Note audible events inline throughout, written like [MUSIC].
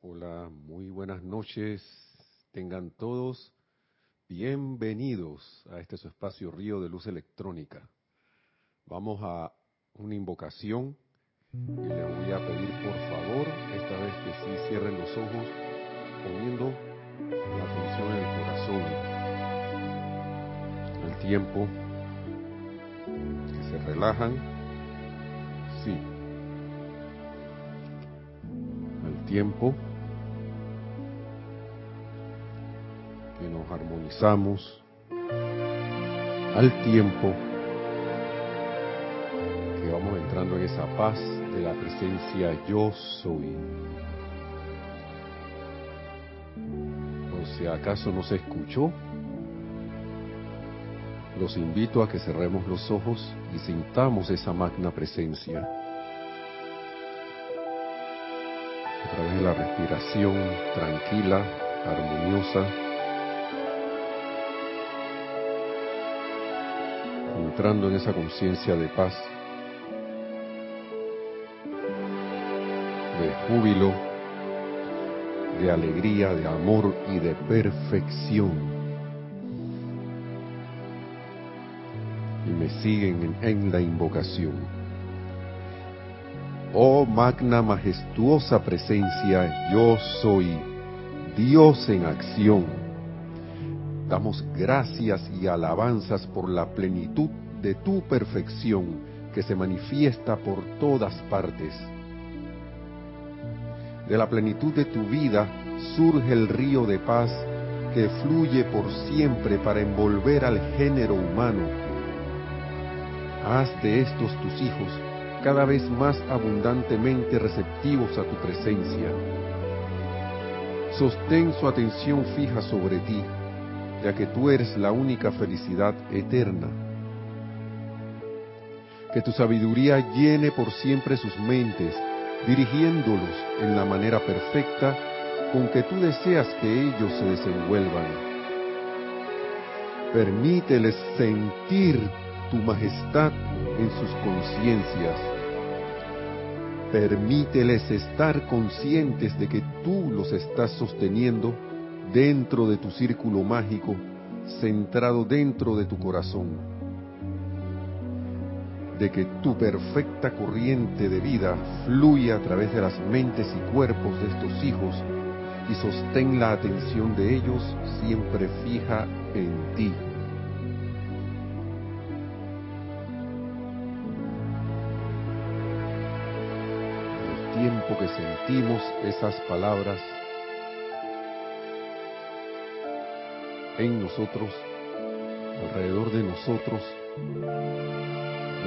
Hola, muy buenas noches. Tengan todos bienvenidos a este su espacio Río de Luz Electrónica. Vamos a una invocación. Y les voy a pedir por favor, esta vez que sí cierren los ojos, poniendo la atención en el corazón, el tiempo, que se relajan, sí, el tiempo que nos armonizamos, al tiempo que vamos entrando en esa paz de la presencia yo soy. O si acaso no se escuchó, los invito a que cerremos los ojos y sintamos esa magna presencia. A través de la respiración tranquila, armoniosa, entrando en esa conciencia de paz, de júbilo, de alegría, de amor y de perfección. Y me siguen en, en la invocación. Oh magna majestuosa presencia, yo soy Dios en acción. Damos gracias y alabanzas por la plenitud de tu perfección que se manifiesta por todas partes. De la plenitud de tu vida surge el río de paz que fluye por siempre para envolver al género humano. Haz de estos tus hijos cada vez más abundantemente receptivos a tu presencia. Sostén su atención fija sobre ti, ya que tú eres la única felicidad eterna. Que tu sabiduría llene por siempre sus mentes, dirigiéndolos en la manera perfecta con que tú deseas que ellos se desenvuelvan. Permíteles sentir tu majestad en sus conciencias. Permíteles estar conscientes de que tú los estás sosteniendo dentro de tu círculo mágico, centrado dentro de tu corazón. De que tu perfecta corriente de vida fluye a través de las mentes y cuerpos de estos hijos y sostén la atención de ellos siempre fija en ti. El tiempo que sentimos esas palabras en nosotros, alrededor de nosotros,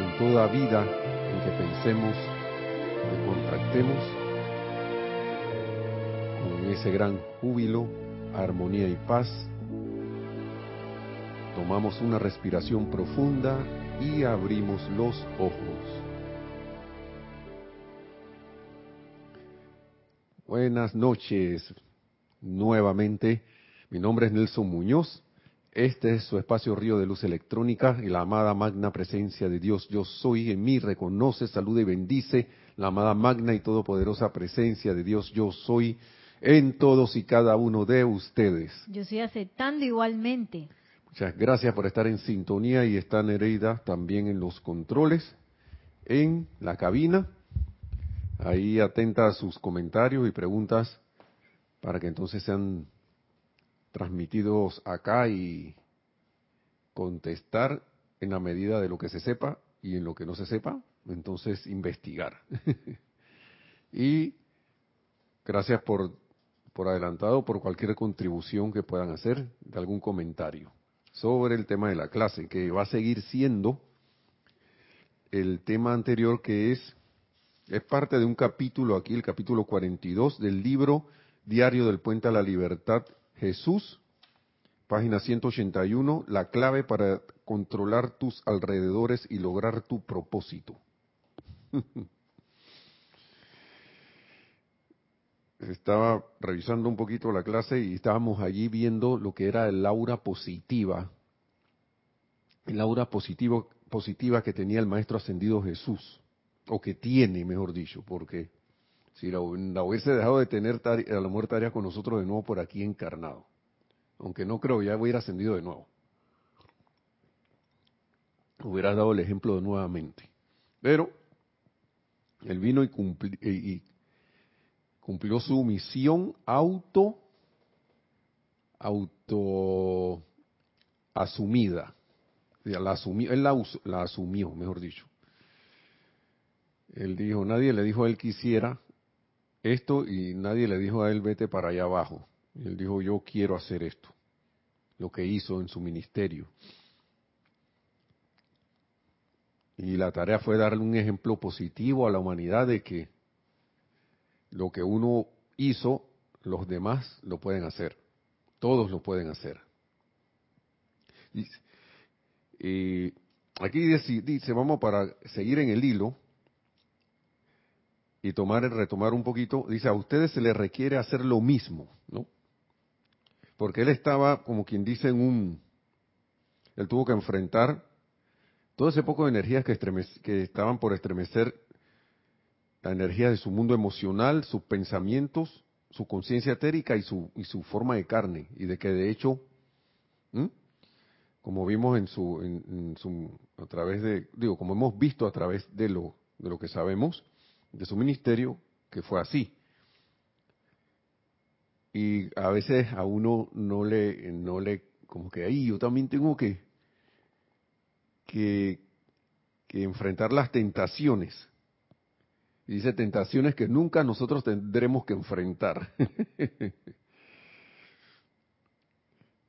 en toda vida en que pensemos, que contractemos, con ese gran júbilo, armonía y paz, tomamos una respiración profunda y abrimos los ojos. Buenas noches nuevamente. Mi nombre es Nelson Muñoz. Este es su espacio Río de Luz Electrónica y la amada magna presencia de Dios Yo Soy en mí reconoce, saluda y bendice la amada magna y todopoderosa presencia de Dios Yo Soy en todos y cada uno de ustedes. Yo estoy aceptando igualmente. Muchas gracias por estar en sintonía y está Nereida también en los controles, en la cabina. Ahí atenta a sus comentarios y preguntas para que entonces sean transmitidos acá y contestar en la medida de lo que se sepa y en lo que no se sepa, entonces investigar. [LAUGHS] y gracias por, por adelantado por cualquier contribución que puedan hacer, de algún comentario sobre el tema de la clase, que va a seguir siendo el tema anterior que es, es parte de un capítulo aquí, el capítulo 42 del libro Diario del Puente a la Libertad Jesús, página 181, la clave para controlar tus alrededores y lograr tu propósito. [LAUGHS] Estaba revisando un poquito la clase y estábamos allí viendo lo que era el aura positiva, el aura positivo, positiva que tenía el Maestro Ascendido Jesús, o que tiene, mejor dicho, porque si la, hubiese dejado de tener a la muerte tarea con nosotros de nuevo por aquí encarnado. Aunque no creo, ya hubiera ascendido de nuevo. Hubiera dado el ejemplo nuevamente. Pero él vino y, cumplió su misión auto, auto asumida. La asumió, él la, la asumió, mejor dicho. Él dijo, nadie le dijo a él que hiciera esto y nadie le dijo a él vete para allá abajo. Y él dijo, yo quiero hacer esto, lo que hizo en su ministerio. Y la tarea fue darle un ejemplo positivo a la humanidad de que lo que uno hizo, los demás lo pueden hacer. Todos lo pueden hacer. Y, aquí dice, vamos para seguir en el hilo y tomar, retomar un poquito, dice, a ustedes se les requiere hacer lo mismo, ¿no? Porque él estaba, como quien dice, en un, él tuvo que enfrentar todo ese poco de energías que, que estaban por estremecer la energía de su mundo emocional, sus pensamientos, su conciencia etérica y su, y su forma de carne, y de que de hecho, como vimos en su, en, su, a través de, digo, como hemos visto a través de lo, de lo que sabemos, de su ministerio, que fue así. Y a veces a uno no le, no le, como que ahí yo también tengo que, que, enfrentar las tentaciones. Y dice tentaciones que nunca nosotros tendremos que enfrentar. [LAUGHS]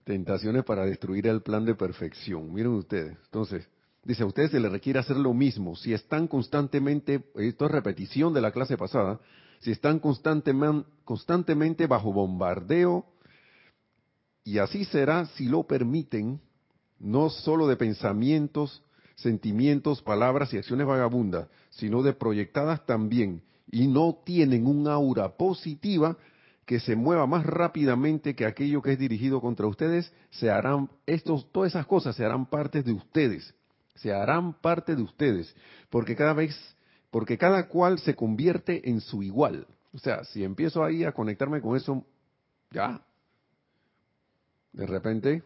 tentaciones para destruir el plan de perfección. Miren ustedes. Entonces, dice, a ustedes se les requiere hacer lo mismo. Si están constantemente, esto es repetición de la clase pasada, si están constantemente, bajo bombardeo, y así será si lo permiten, no solo de pensamientos, sentimientos, palabras y acciones vagabundas, sino de proyectadas también, y no tienen un aura positiva que se mueva más rápidamente que aquello que es dirigido contra ustedes, se harán, estos, todas esas cosas se harán parte de ustedes, se harán parte de ustedes, porque cada vez, porque cada cual se convierte en su igual. O sea, si empiezo ahí a conectarme con eso, ya, de repente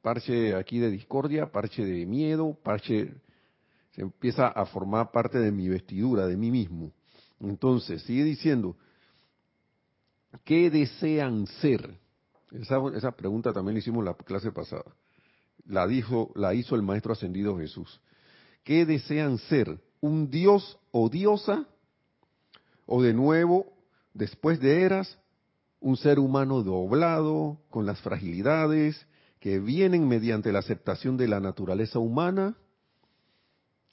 parche aquí de discordia, parche de miedo, parche se empieza a formar parte de mi vestidura, de mí mismo. Entonces, sigue diciendo, ¿qué desean ser? Esa, esa pregunta también hicimos la clase pasada. La dijo, la hizo el maestro ascendido Jesús. ¿Qué desean ser? ¿Un dios o diosa? ¿O de nuevo, después de eras, un ser humano doblado, con las fragilidades, que vienen mediante la aceptación de la naturaleza humana,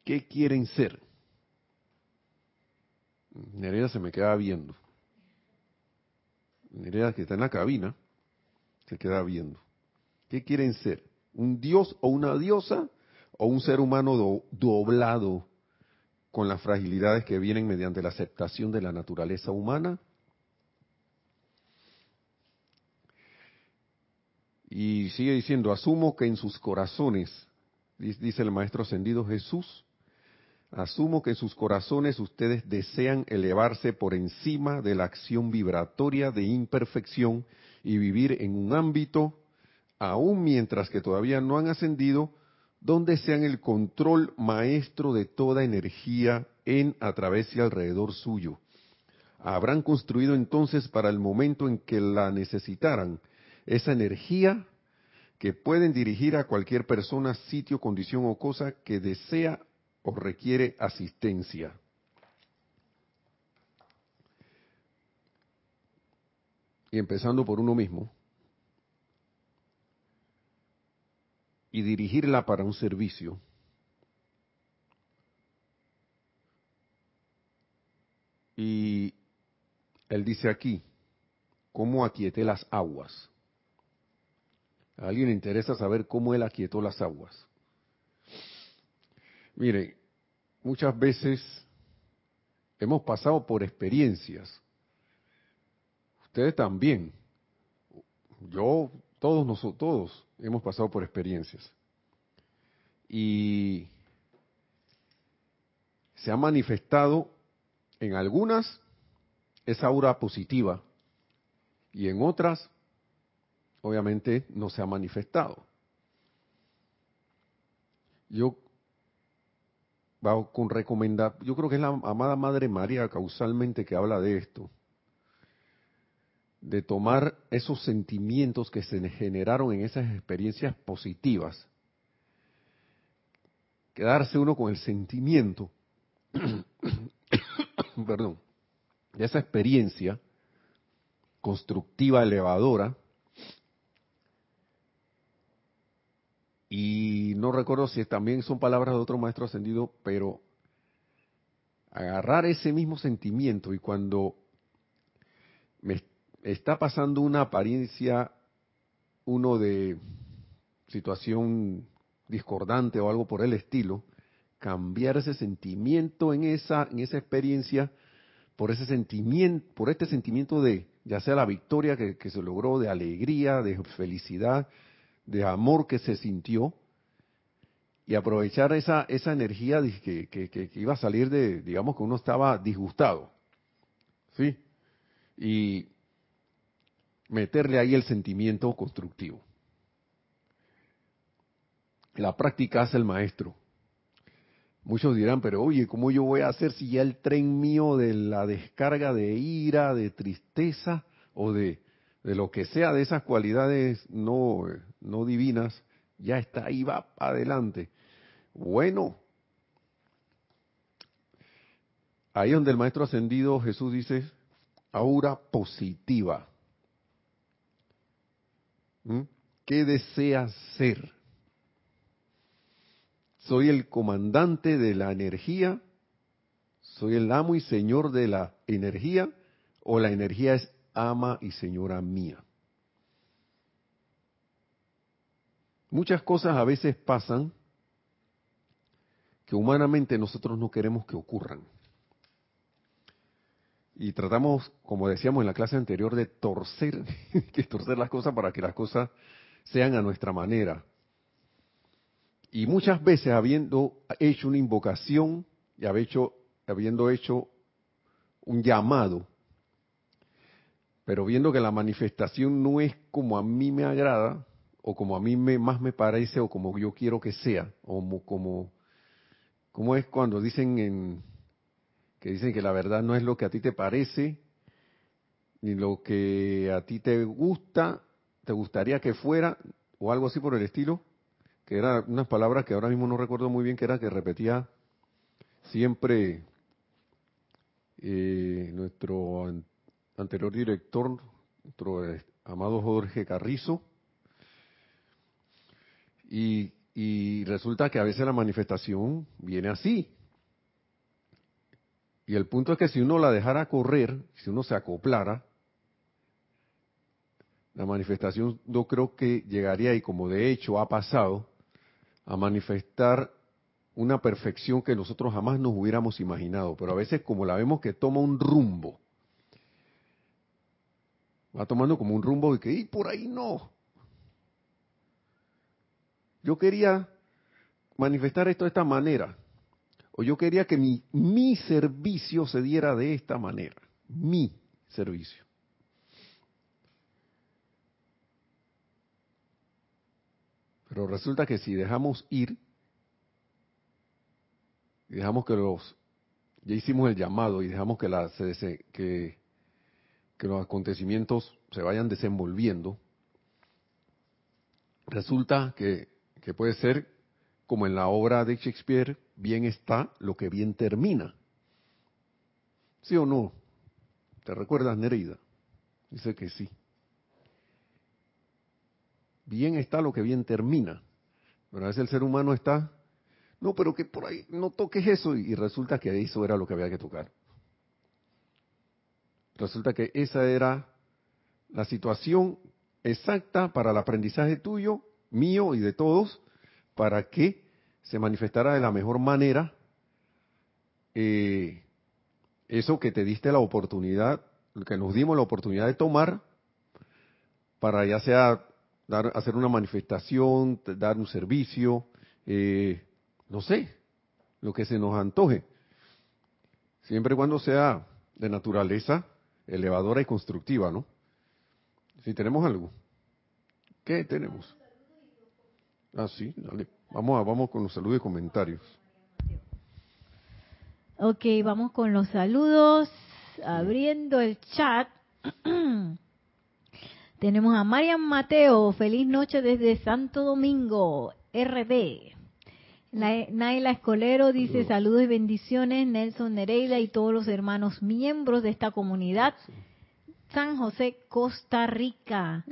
¿qué quieren ser? Nereida se me queda viendo. Nereida que está en la cabina, se queda viendo. ¿Qué quieren ser? ¿Un dios o una diosa? ¿O un ser humano doblado con las fragilidades que vienen mediante la aceptación de la naturaleza humana? Y sigue diciendo, asumo que en sus corazones, dice el Maestro Ascendido Jesús, asumo que en sus corazones ustedes desean elevarse por encima de la acción vibratoria de imperfección y vivir en un ámbito, aún mientras que todavía no han ascendido, donde sean el control maestro de toda energía en, a través y alrededor suyo. Habrán construido entonces para el momento en que la necesitaran esa energía que pueden dirigir a cualquier persona, sitio, condición o cosa que desea o requiere asistencia. Y empezando por uno mismo. Y dirigirla para un servicio. Y él dice aquí, ¿cómo aquieté las aguas? A alguien le interesa saber cómo él aquietó las aguas. Mire, muchas veces hemos pasado por experiencias. Ustedes también. Yo, todos nosotros, todos hemos pasado por experiencias. Y se ha manifestado en algunas esa aura positiva y en otras, obviamente, no se ha manifestado. Yo con recomendar, yo creo que es la amada Madre María causalmente que habla de esto, de tomar esos sentimientos que se generaron en esas experiencias positivas, quedarse uno con el sentimiento, [COUGHS] perdón, de esa experiencia constructiva, elevadora, y no recuerdo si también son palabras de otro maestro ascendido, pero agarrar ese mismo sentimiento y cuando me está pasando una apariencia, uno de situación discordante o algo por el estilo, cambiar ese sentimiento en esa, en esa experiencia por ese sentimiento, por este sentimiento de, ya sea la victoria que, se logró, de alegría, de felicidad, de amor que se sintió, y aprovechar esa, esa energía que, que, que, iba a salir de, digamos que uno estaba disgustado, ¿sí? Y meterle ahí el sentimiento constructivo. La práctica hace el maestro. Muchos dirán, pero oye, ¿cómo yo voy a hacer si ya el tren mío de la descarga de ira, de tristeza o de, de lo que sea de esas cualidades no, no divinas, ya está ahí, va adelante? Bueno, ahí donde el Maestro Ascendido Jesús dice, aura positiva. ¿Qué deseas ser? soy el comandante de la energía, soy el amo y señor de la energía, o la energía es ama y señora mía. Muchas cosas a veces pasan que humanamente nosotros no queremos que ocurran. Y tratamos, como decíamos en la clase anterior, de torcer, [LAUGHS] torcer las cosas para que las cosas sean a nuestra manera. Y muchas veces habiendo hecho una invocación y habiendo hecho un llamado, pero viendo que la manifestación no es como a mí me agrada, o como a mí me, más me parece, o como yo quiero que sea, o como, como, es cuando dicen en, que dicen que la verdad no es lo que a ti te parece, ni lo que a ti te gusta, te gustaría que fuera, o algo así por el estilo, que eran unas palabras que ahora mismo no recuerdo muy bien, que era que repetía siempre eh, nuestro anterior director, nuestro eh, amado Jorge Carrizo, y, y resulta que a veces la manifestación viene así. Y el punto es que si uno la dejara correr, si uno se acoplara, la manifestación no creo que llegaría, y como de hecho ha pasado, a manifestar una perfección que nosotros jamás nos hubiéramos imaginado, pero a veces como la vemos que toma un rumbo, va tomando como un rumbo y que, y por ahí no. Yo quería manifestar esto de esta manera, o yo quería que mi, mi servicio se diera de esta manera, mi servicio. Pero resulta que si dejamos ir, y dejamos que los, ya hicimos el llamado y dejamos que, la, que, que los acontecimientos se vayan desenvolviendo, resulta que, que puede ser como en la obra de Shakespeare, bien está lo que bien termina. ¿Sí o no? ¿Te recuerdas, Nereida? Dice que sí bien está lo que bien termina. Pero a veces el ser humano está, no, pero que por ahí no toques eso y resulta que eso era lo que había que tocar. Resulta que esa era la situación exacta para el aprendizaje tuyo, mío y de todos, para que se manifestara de la mejor manera eh, eso que te diste la oportunidad, que nos dimos la oportunidad de tomar, para ya sea dar, hacer una manifestación, dar un servicio, eh, no sé, lo que se nos antoje. Siempre y cuando sea de naturaleza elevadora y constructiva, ¿no? Si tenemos algo. ¿Qué tenemos? Ah, sí, dale. Vamos, a, vamos con los saludos y comentarios. Ok, vamos con los saludos. Abriendo el chat. [CLEARS THROAT] Tenemos a Marian Mateo. Feliz noche desde Santo Domingo, RD. Naila Escolero dice saludos y bendiciones, Nelson Nereida y todos los hermanos miembros de esta comunidad. San José, Costa Rica.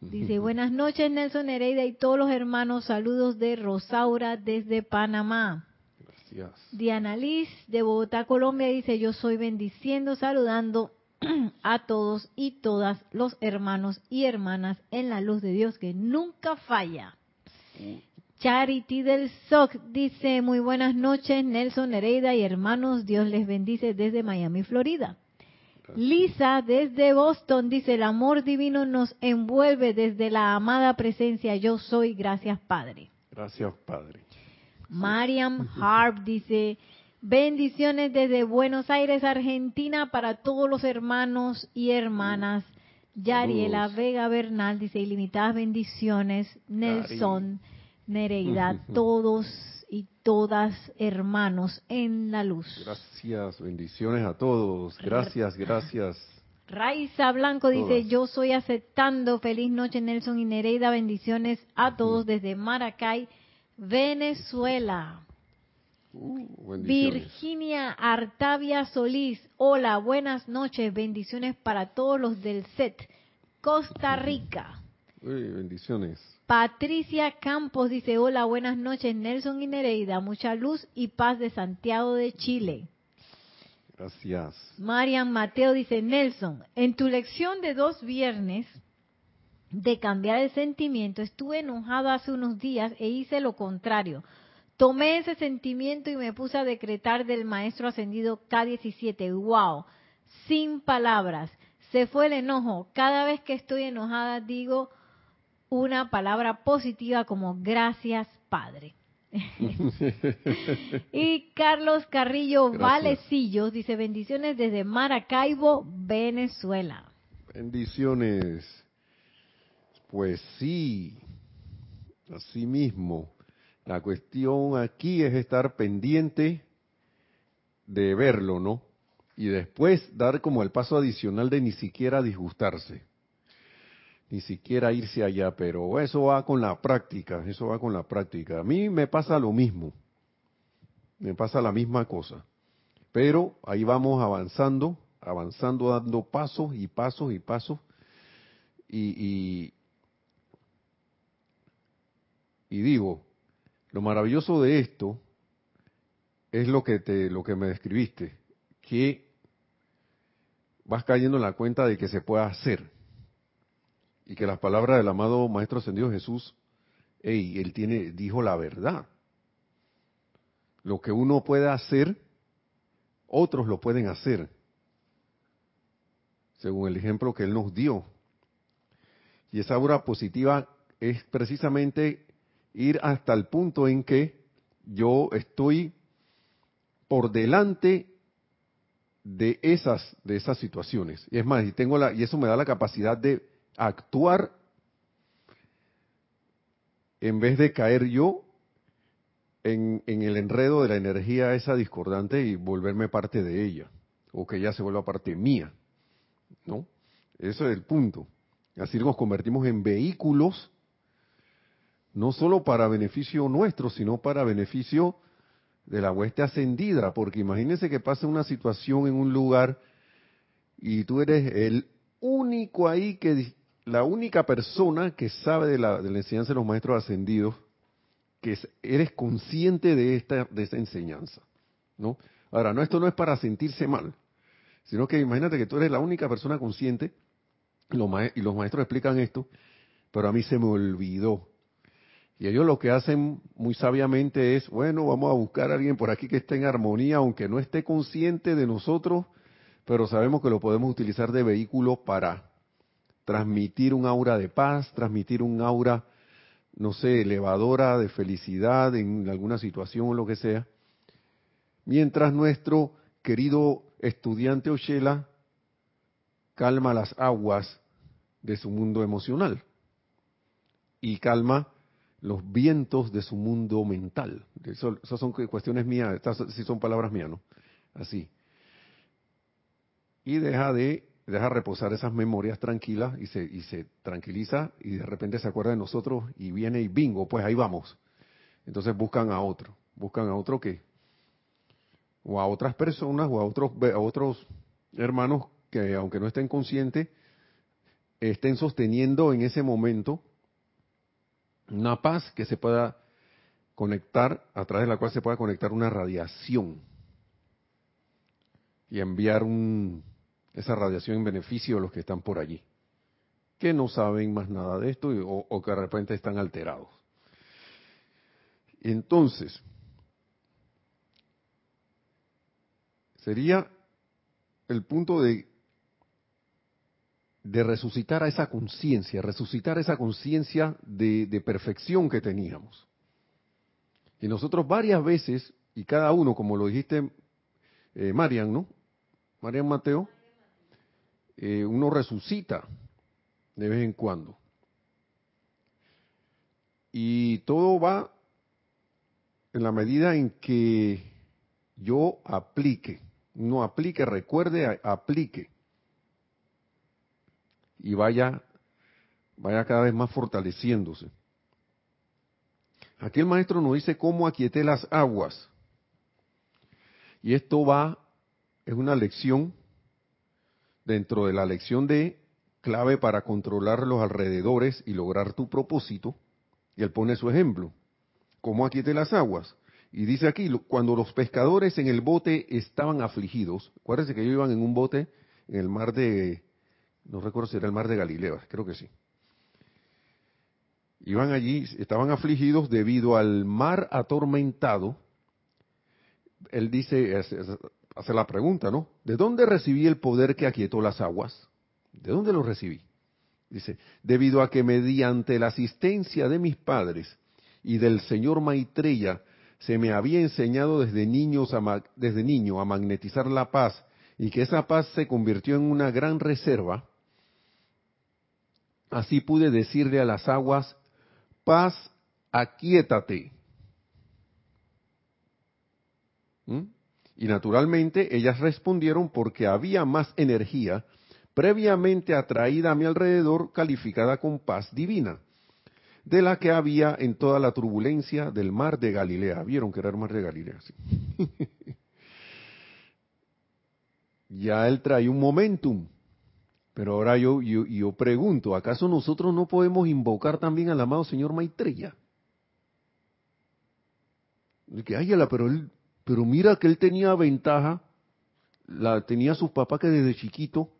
Dice, buenas noches Nelson Nereida y todos los hermanos, saludos de Rosaura desde Panamá. Gracias. Diana Liz de Bogotá, Colombia dice, yo soy bendiciendo, saludando [CLEARS THROAT] a todos y todas los hermanos y hermanas en la luz de Dios que nunca falla. Charity del SOC dice, muy buenas noches, Nelson Nereida y hermanos, Dios les bendice desde Miami, Florida. Lisa desde Boston dice, el amor divino nos envuelve desde la amada presencia yo soy, gracias Padre. Gracias Padre. Mariam [LAUGHS] Harp dice, bendiciones desde Buenos Aires, Argentina, para todos los hermanos y hermanas. Yariela Vega Bernal dice, ilimitadas bendiciones. Nelson. Nereida, [LAUGHS] todos todas hermanos en la luz. Gracias, bendiciones a todos. Gracias, gracias. Raiza Blanco dice, yo soy aceptando. Feliz noche Nelson y Nereida, bendiciones a todos desde Maracay, Venezuela. Uh, Virginia Artavia Solís, hola, buenas noches, bendiciones para todos los del set, Costa Rica. Uy, bendiciones. Patricia Campos dice, hola, buenas noches, Nelson y Nereida, mucha luz y paz de Santiago de Chile. Gracias. Marian Mateo dice, Nelson, en tu lección de dos viernes de cambiar el sentimiento, estuve enojado hace unos días e hice lo contrario. Tomé ese sentimiento y me puse a decretar del Maestro Ascendido K17. ¡Wow! Sin palabras. Se fue el enojo. Cada vez que estoy enojada digo, una palabra positiva como gracias Padre. [LAUGHS] y Carlos Carrillo Valecillos dice bendiciones desde Maracaibo, Venezuela. Bendiciones. Pues sí, así mismo. La cuestión aquí es estar pendiente de verlo, ¿no? Y después dar como el paso adicional de ni siquiera disgustarse ni siquiera irse allá, pero eso va con la práctica, eso va con la práctica. A mí me pasa lo mismo, me pasa la misma cosa, pero ahí vamos avanzando, avanzando, dando pasos y pasos y pasos, y, y, digo, lo maravilloso de esto es lo que te, lo que me describiste, que vas cayendo en la cuenta de que se puede hacer y que las palabras del amado Maestro Ascendido Jesús, hey, él tiene, dijo la verdad. Lo que uno puede hacer, otros lo pueden hacer, según el ejemplo que él nos dio. Y esa obra positiva es precisamente ir hasta el punto en que yo estoy por delante de esas de esas situaciones. Y es más, y tengo la y eso me da la capacidad de actuar en vez de caer yo en, el enredo de la energía esa discordante y volverme parte de ella, o que ella se vuelva parte mía, ¿no? Ese es el punto. Así nos convertimos en vehículos, no solo para beneficio nuestro, sino para beneficio de la hueste ascendida, porque imagínense que pasa una situación en un lugar y tú eres el único ahí que, la única persona que sabe de la, de la enseñanza de los maestros ascendidos, que eres consciente de esta, de esta enseñanza, ¿no? Ahora, no, esto no es para sentirse mal, sino que imagínate que tú eres la única persona consciente, y los maestros explican esto, pero a mí se me olvidó. Y ellos lo que hacen muy sabiamente es, bueno, vamos a buscar a alguien por aquí que esté en armonía, aunque no esté consciente de nosotros, pero sabemos que lo podemos utilizar de vehículo para transmitir un aura de paz, transmitir un aura, no sé, elevadora de felicidad en alguna situación o lo que sea, mientras nuestro querido estudiante Oshela calma las aguas de su mundo emocional y calma los vientos de su mundo mental. Esas son cuestiones mías, estas sí son palabras mías, ¿no? Así. Y deja de deja reposar esas memorias tranquilas y se, y se tranquiliza y de repente se acuerda de nosotros y viene y bingo, pues ahí vamos. Entonces buscan a otro, buscan a otro que, o a otras personas o a otros, a otros hermanos que aunque no estén conscientes, estén sosteniendo en ese momento una paz que se pueda conectar, a través de la cual se pueda conectar una radiación y enviar un, esa radiación en beneficio de los que están por allí, que no saben más nada de esto o, que de repente están alterados. Entonces, sería el punto de de resucitar a esa conciencia, resucitar esa conciencia de, perfección que teníamos. Y nosotros varias veces, y cada uno, como lo dijiste eh, Marian, ¿no? Marian Mateo, eh, uno resucita de vez en cuando. Y todo va en la medida en que yo aplique, no aplique, recuerde, aplique y vaya, vaya cada vez más fortaleciéndose. Aquí el maestro nos dice cómo aquieté las aguas. Y esto va, es una lección dentro de la lección de clave para controlar los alrededores y lograr tu propósito. Y él pone su ejemplo. ¿Cómo aquieté las aguas? Y dice aquí, cuando los pescadores en el bote estaban afligidos, acuérdense que ellos iban en un bote en el mar de no recuerdo si era el mar de Galileo, creo que sí. Iban allí, estaban afligidos debido al mar atormentado. Él dice, hace la pregunta, ¿no? ¿De dónde recibí el poder que aquietó las aguas? ¿De dónde lo recibí? Dice, debido a que mediante la asistencia de mis padres y del señor Maitreya se me había enseñado desde, niños desde niño a magnetizar la paz y que esa paz se convirtió en una gran reserva, Así pude decirle a las aguas, paz, aquíétate. ¿Mm? Y naturalmente ellas respondieron porque había más energía previamente atraída a mi alrededor calificada con paz divina, de la que había en toda la turbulencia del mar de Galilea. Vieron que era el mar de Galilea. [LAUGHS] ya él trae un momentum pero ahora yo, yo, pregunto, ¿acaso nosotros no podemos invocar también al amado señor Maitreya? que, pero, él, pero mira que él tenía ventaja, la tenía sus papás que desde chiquito,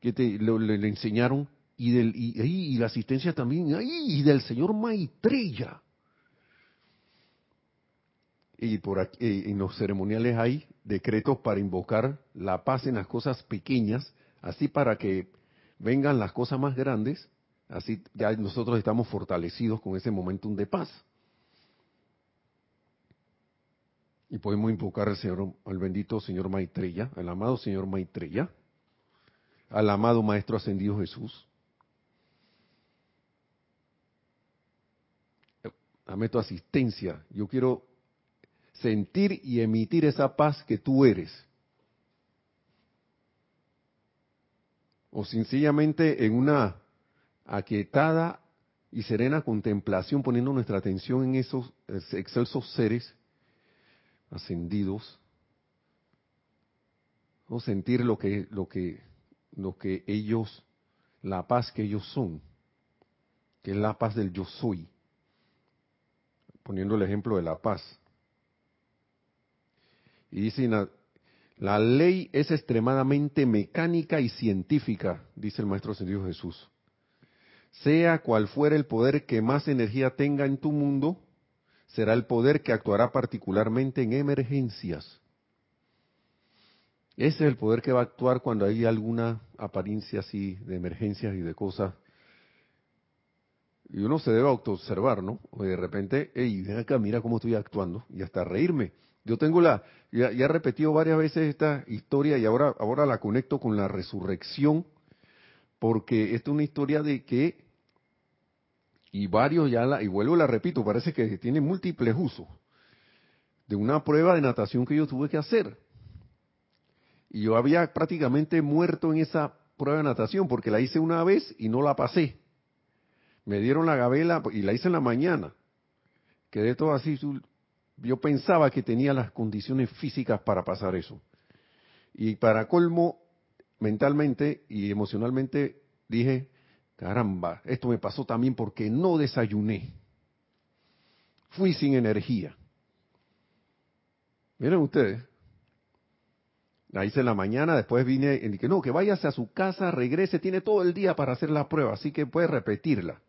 que te, le, enseñaron, y, del, y, la asistencia también, y del señor Maitreya. Y por aquí, eh, en los ceremoniales hay decretos para invocar la paz en las cosas pequeñas, así para que vengan las cosas más grandes, así ya nosotros estamos fortalecidos con ese momentum de paz. Y podemos invocar al, Señor, al bendito Señor Maitreya, al amado Señor Maitreya, al amado Maestro Ascendido Jesús. Dame tu asistencia. Yo quiero sentir y emitir esa paz que tú eres. o sencillamente en una aquietada y serena contemplación, poniendo nuestra atención en esos excelsos seres ascendidos, o sentir lo que, lo que, lo que ellos, la paz que ellos son, que es la paz del yo soy, poniendo el ejemplo de la paz. Y dice la ley es extremadamente mecánica y científica, dice el Maestro Señor Jesús. Sea cual fuera el poder que más energía tenga en tu mundo, será el poder que actuará particularmente en emergencias. Ese es el poder que va a actuar cuando hay alguna apariencia así de emergencias y de cosas. Y uno se debe autoobservar, ¿no? O de repente, hey, acá, mira cómo estoy actuando, y hasta reírme Yo tengo la, ya, ya, he repetido varias veces esta historia y ahora, ahora la conecto con la resurrección, porque esta es una historia de que, y varios ya la, y vuelvo la repito, parece que tiene múltiples usos, de una prueba de natación que yo tuve que hacer. Y yo había prácticamente muerto en esa prueba de natación porque la hice una vez y no la pasé. Me dieron la gabela y la hice en la mañana. Quedé todo así. Yo pensaba que tenía las condiciones físicas para pasar eso. Y para colmo, mentalmente y emocionalmente dije, caramba, esto me pasó también porque no desayuné. Fui sin energía. Miren ustedes, la hice en la mañana, después vine y dije, no, que váyase a su casa, regrese, tiene todo el día para hacer la prueba, así que puede repetirla.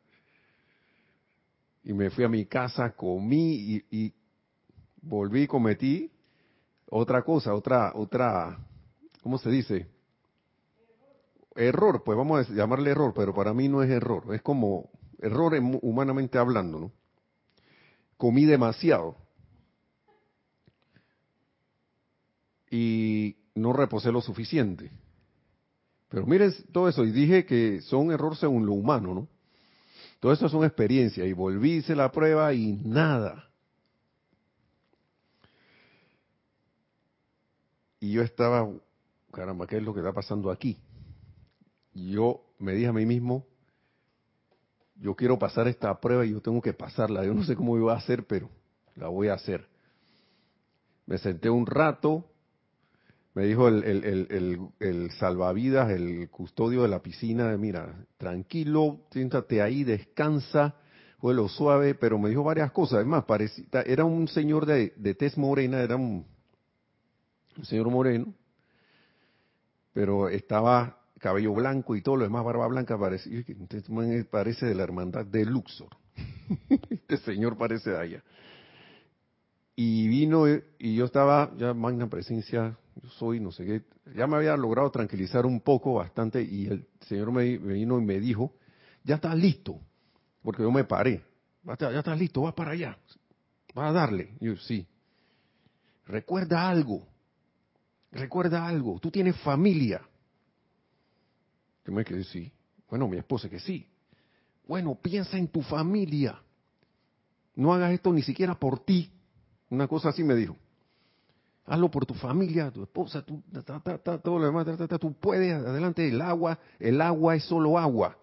Y me fui a mi casa, comí y, y volví y cometí otra cosa, otra, otra, ¿cómo se dice? Error, pues vamos a llamarle error, pero para mí no es error, es como error humanamente hablando, ¿no? Comí demasiado. Y no reposé lo suficiente. Pero miren todo eso, y dije que son errores según lo humano, ¿no? Todo eso son experiencias, y volví, hice la prueba y nada. Y yo estaba, caramba, ¿qué es lo que está pasando aquí? Yo me dije a mí mismo, yo quiero pasar esta prueba y yo tengo que pasarla. Yo no sé cómo iba a hacer, pero la voy a hacer. Me senté un rato, me dijo el, el, el, salvavidas, el custodio de la piscina, mira, tranquilo, siéntate ahí, descansa, vuelo suave, pero me dijo varias cosas. Además, parecía, era un señor de, de tez morena, era un, señor moreno, pero estaba cabello blanco y todo lo demás, barba blanca, parece, parece de la hermandad de Luxor. [LAUGHS] este señor parece de allá. Y vino y yo estaba ya magna presencia yo soy, no sé qué. Ya me había logrado tranquilizar un poco, bastante, y el Señor me, vino y me dijo, ya estás listo, porque yo me paré. Ya estás listo, vas para allá, vas a darle. Y yo, sí. Recuerda algo, recuerda algo, tú tienes familia. Yo me quedé, sí. Bueno, mi esposa que sí. Bueno, piensa en tu familia. No hagas esto ni siquiera por ti. Una cosa así me dijo hazlo por tu familia, tu esposa, tu, todo lo demás, tú puedes, adelante, el agua, el agua es solo agua.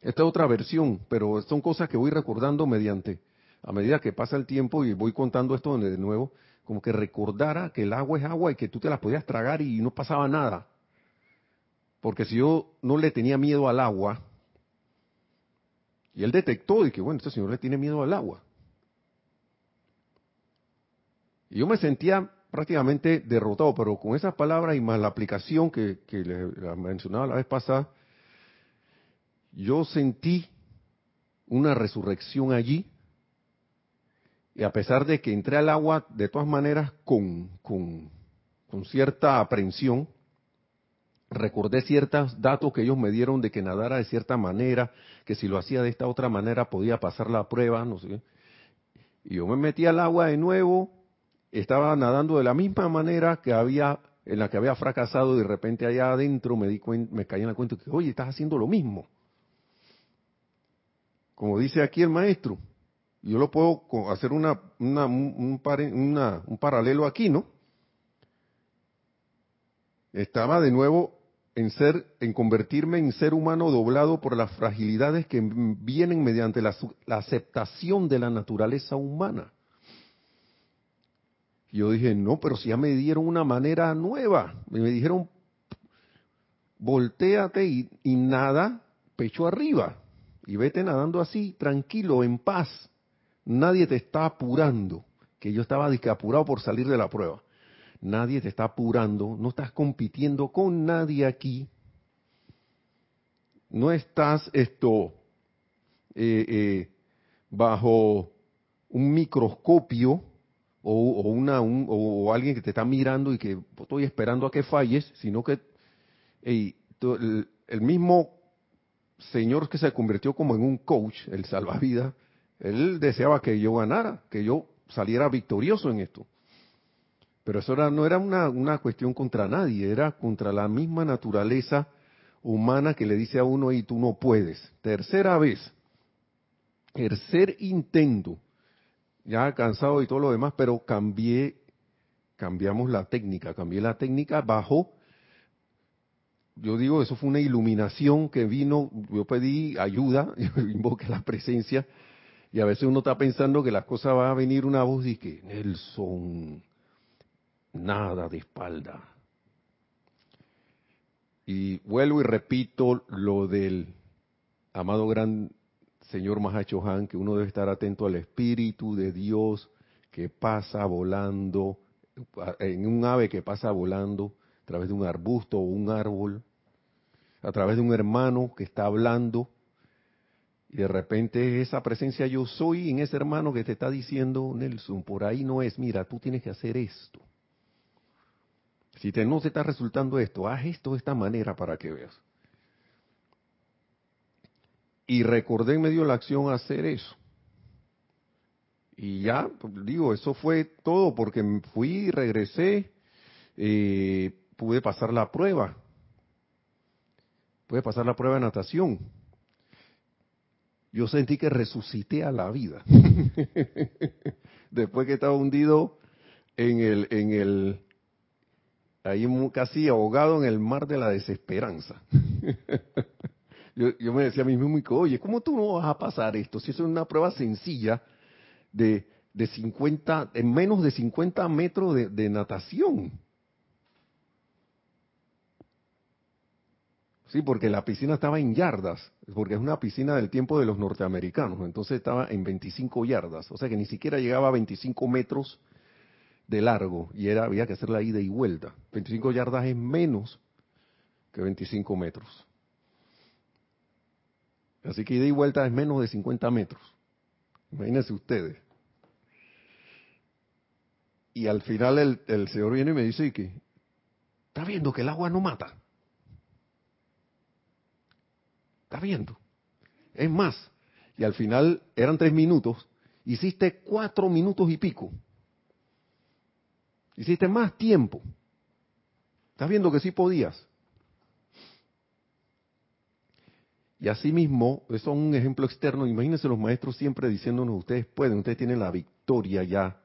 Esta es otra versión, pero son cosas que voy recordando mediante, a medida que pasa el tiempo y voy contando esto de nuevo, como que recordara que el agua es agua y que tú te las podías tragar y no pasaba nada. Porque si yo no le tenía miedo al agua, y él detectó y que bueno, este señor le tiene miedo al agua. Y yo me sentía prácticamente derrotado, pero con esas palabras y más la aplicación que, que les mencionaba la vez pasada, yo sentí una resurrección allí. Y a pesar de que entré al agua de todas maneras con, con, con cierta aprensión, recordé ciertos datos que ellos me dieron de que nadara de cierta manera, que si lo hacía de esta otra manera podía pasar la prueba, no sé. Y yo me metí al agua de nuevo, estaba nadando de la misma manera que había en la que había fracasado y de repente allá adentro me di me caí en la cuenta que oye estás haciendo lo mismo como dice aquí el maestro yo lo puedo hacer una, una, un, un paralelo aquí no estaba de nuevo en ser en convertirme en ser humano doblado por las fragilidades que vienen mediante la aceptación de la naturaleza humana y yo dije, no, pero si ya me dieron una manera nueva. Me dijeron, volteate y, nada pecho arriba. Y vete nadando así, tranquilo, en paz. Nadie te está apurando. Que yo estaba apurado por salir de la prueba. Nadie te está apurando. No estás compitiendo con nadie aquí. No estás esto eh, eh, bajo un microscopio o, una, o alguien que te está mirando y que estoy esperando a que falles, sino que el, mismo señor que se convirtió como en un coach, el salvavidas, él deseaba que yo ganara, que yo saliera victorioso en esto. Pero eso no era una, una cuestión contra nadie, era contra la misma naturaleza humana que le dice a uno y tú no puedes. Tercera vez, tercer intento, ya cansado y todo lo demás, pero cambié, cambiamos la técnica, cambié la técnica bajo, yo digo, eso fue una iluminación que vino, yo pedí ayuda, [LAUGHS] yo invoqué la presencia, y a veces uno está pensando que las cosas va a venir una voz y que, Nelson, nada de espalda. Y vuelvo y repito lo del amado gran señor Mahacho Han, que uno debe estar atento al Espíritu de Dios que pasa volando, en un ave que pasa volando a través de un arbusto o un árbol, a través de un hermano que está hablando, y de repente esa presencia yo soy en ese hermano que te está diciendo, Nelson, por ahí no es, mira, tú tienes que hacer esto. Si te, no te está resultando esto, haz esto de esta manera para que veas. Y recordé en medio de la acción hacer eso. Y ya, pues, digo, eso fue todo porque fui, regresé, eh, pude pasar la prueba. Pude pasar la prueba de natación. Yo sentí que resucité a la vida. [LAUGHS] Después que estaba hundido en el, en el, ahí casi ahogado en el mar de la desesperanza. [LAUGHS] yo, me decía a mí mismo, oye, ¿cómo tú no vas a pasar esto? Si es una prueba sencilla de, de 50, en menos de 50 metros de, de natación. Sí, porque la piscina estaba en yardas, porque es una piscina del tiempo de los norteamericanos, entonces estaba en 25 yardas, o sea que ni siquiera llegaba a 25 metros de largo y era había que hacer la ida y vuelta. 25 yardas es menos que 25 metros. Así que ida y vuelta es menos de 50 metros. Imagínense ustedes. Y al final el, el Señor viene y me dice que, ¿está viendo que el agua no mata? ¿Está viendo? Es más, y al final eran tres minutos, hiciste cuatro minutos y pico. Hiciste más tiempo. ¿Estás viendo que sí podías? Y asimismo, eso es un ejemplo externo. Imagínense los maestros siempre diciéndonos, ustedes pueden, ustedes tienen la victoria ya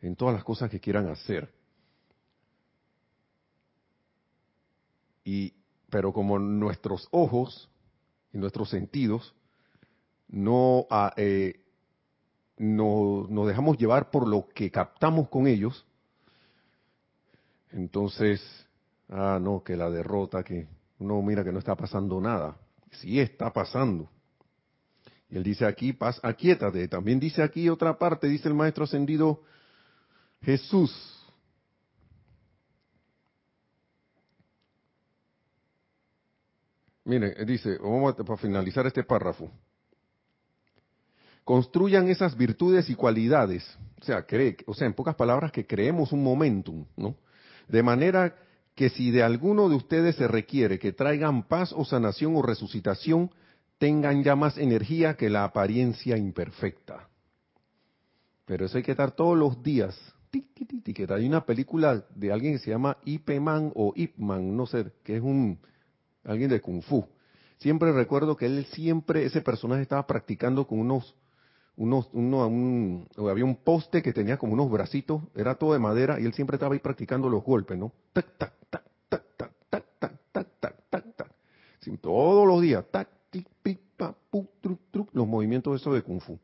en todas las cosas que quieran hacer. Y, pero como nuestros ojos y nuestros sentidos no, ah, eh, no nos dejamos llevar por lo que captamos con ellos, entonces, ah, no, que la derrota, que no, mira que no está pasando nada. Sí está pasando. Y él dice aquí, paz, aquíétate. También dice aquí otra parte, dice el maestro ascendido Jesús. Mire, dice, vamos a, finalizar este párrafo. Construyan esas virtudes y cualidades. O sea, cree, o sea, en pocas palabras, que creemos un momentum, ¿no? De manera que si de alguno de ustedes se requiere que traigan paz o sanación o resucitación, tengan ya más energía que la apariencia imperfecta. Pero eso hay que estar todos los días. Hay una película de alguien que se llama Ip Man o Ip Man, no sé, que es un alguien de Kung Fu. Siempre recuerdo que él siempre, ese personaje estaba practicando con unos unos, uno, un, había un poste que tenía como unos bracitos, era todo de madera y él siempre estaba ahí practicando los golpes, ¿no? Tac, tac, tac, tac, tac, tac, tac, tac, tac, tac, tac. todos los días, tac, tic, pic, pa, pu, truc, truc, los movimientos esos de Kung Fu.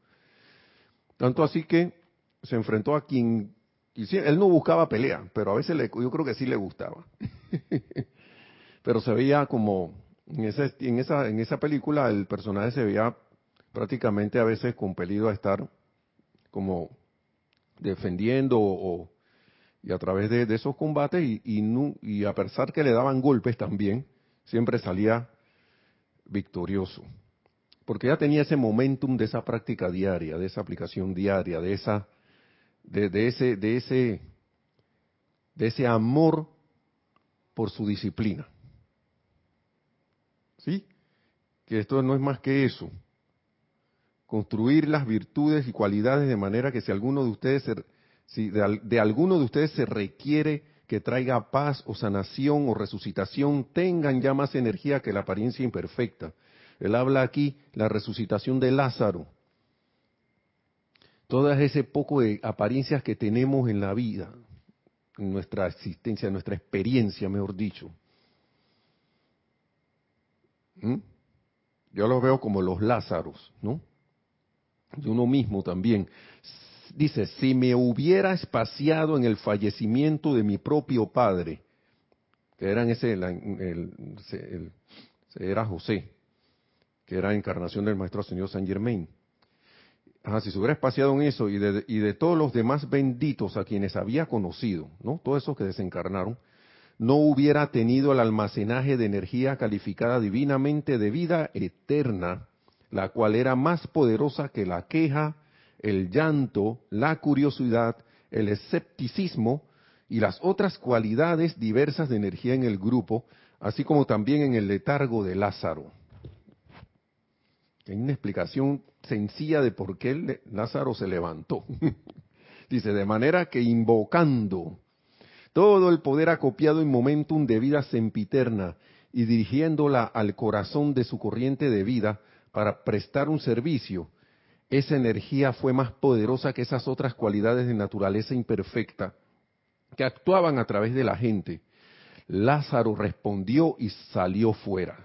Tanto así que se enfrentó a quien, él no buscaba pelea, pero a veces le, yo creo que sí le gustaba. [LAUGHS] pero se veía como, en, ese, en, esa, en esa película el personaje se veía prácticamente a veces compelido a estar como defendiendo o, y a través de, esos combates y, y, a pesar que le daban golpes también, siempre salía victorioso. Porque ya tenía ese momentum de esa práctica diaria, de esa aplicación diaria, de esa, de, de ese, de ese, de ese amor por su disciplina. ¿Sí? Que esto no es más que eso construir las virtudes y cualidades de manera que si alguno de ustedes si de, alguno de ustedes se requiere que traiga paz o sanación o resucitación, tengan ya más energía que la apariencia imperfecta. Él habla aquí la resucitación de Lázaro. Todas ese poco de apariencias que tenemos en la vida, en nuestra existencia, en nuestra experiencia, mejor dicho. ¿Mm? Yo los veo como los Lázaros, ¿no? De uno mismo también. Dice, si me hubiera espaciado en el fallecimiento de mi propio padre, que era ese, el, era José, que era encarnación del Maestro Señor San Germain. si se hubiera espaciado en eso y de, y de todos los demás benditos a quienes había conocido, ¿no? Todos esos que desencarnaron, no hubiera tenido el almacenaje de energía calificada divinamente de vida eterna, la cual era más poderosa que la queja, el llanto, la curiosidad, el escepticismo y las otras cualidades diversas de energía en el grupo, así como también en el letargo de Lázaro. Hay una explicación sencilla de por qué Lázaro se levantó. [LAUGHS] Dice, de manera que invocando todo el poder acopiado en momentum de vida sempiterna y dirigiéndola al corazón de su corriente de vida para prestar un servicio, esa energía fue más poderosa que esas otras cualidades de naturaleza imperfecta que actuaban a través de la gente. Lázaro respondió y salió fuera.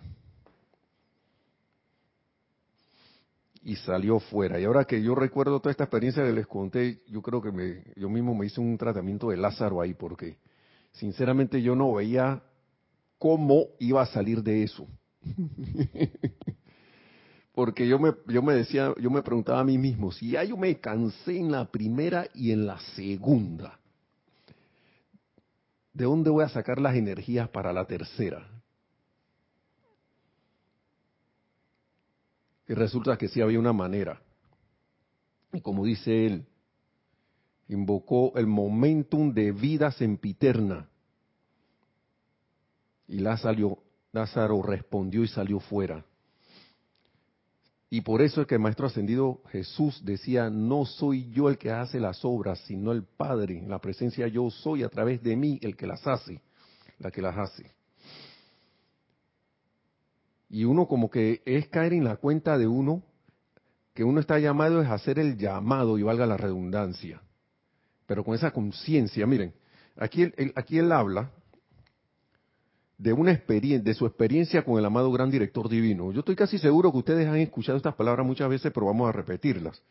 y salió fuera. Y ahora que yo recuerdo toda esta experiencia que les conté, yo creo que me, yo mismo me hice un tratamiento de Lázaro ahí, porque sinceramente yo no veía cómo iba a salir de eso. [LAUGHS] porque yo me, yo me decía, yo me preguntaba a mí mismo, si ya yo me cansé en la primera y en la segunda, ¿de dónde voy a sacar las energías para la tercera? Y resulta que sí había una manera. Y como dice él, invocó el momentum de vida sempiterna. Y Lázaro, Lázaro respondió y salió fuera. Y por eso es que el Maestro Ascendido Jesús decía, no soy yo el que hace las obras, sino el Padre. La presencia yo soy a través de mí el que las hace, la que las hace. Y uno como que es caer en la cuenta de uno que uno está llamado es hacer el llamado y valga la redundancia. Pero con esa conciencia, miren, aquí él, aquí él habla de una experiencia, de su experiencia con el amado gran director divino. Yo estoy casi seguro que ustedes han escuchado estas palabras muchas veces, pero vamos a repetirlas.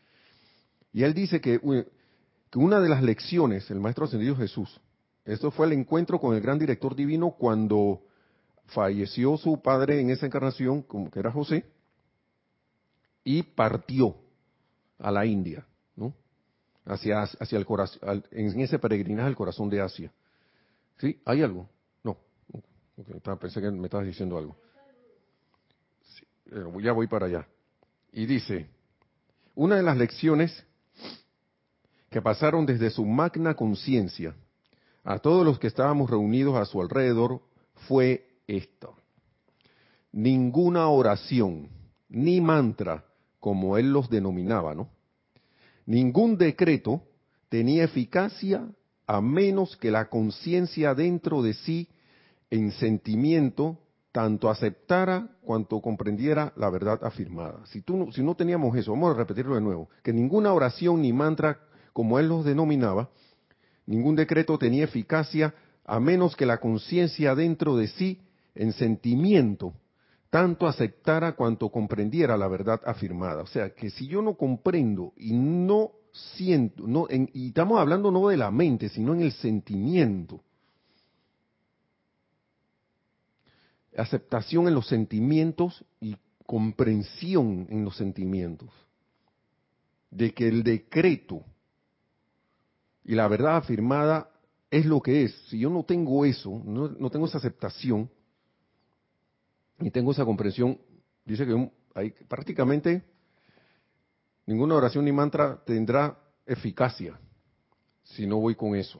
Y él dice que, que una de las lecciones, el maestro ascendido Jesús, esto fue el encuentro con el gran director divino cuando falleció su padre en esa encarnación, como que era José, y partió a la India, ¿no? Hacia, hacia el corazón, en ese peregrinaje al corazón de Asia. ¿Sí? ¿Hay algo? Pensé que me estabas diciendo algo. ya voy para allá. Y dice, una de las lecciones que pasaron desde su magna conciencia a todos los que estábamos reunidos a su alrededor fue esto. Ninguna oración, ni mantra, como él los denominaba, ¿no? Ningún decreto tenía eficacia a menos que la conciencia dentro de sí, en sentimiento, tanto aceptara cuanto comprendiera la verdad afirmada. Si, tú, si no teníamos eso, vamos a repetirlo de nuevo, que ninguna oración ni mantra, como él los denominaba, ningún decreto tenía eficacia a menos que la conciencia dentro de sí, en sentimiento, tanto aceptara cuanto comprendiera la verdad afirmada. O sea, que si yo no comprendo y no siento, no, y estamos hablando no de la mente, sino en el sentimiento, aceptación en los sentimientos y comprensión en los sentimientos, de que el decreto y la verdad afirmada es lo que es. Si yo no tengo eso, no tengo esa aceptación, y tengo esa comprensión, dice que hay prácticamente ninguna oración ni mantra tendrá eficacia si no voy con eso.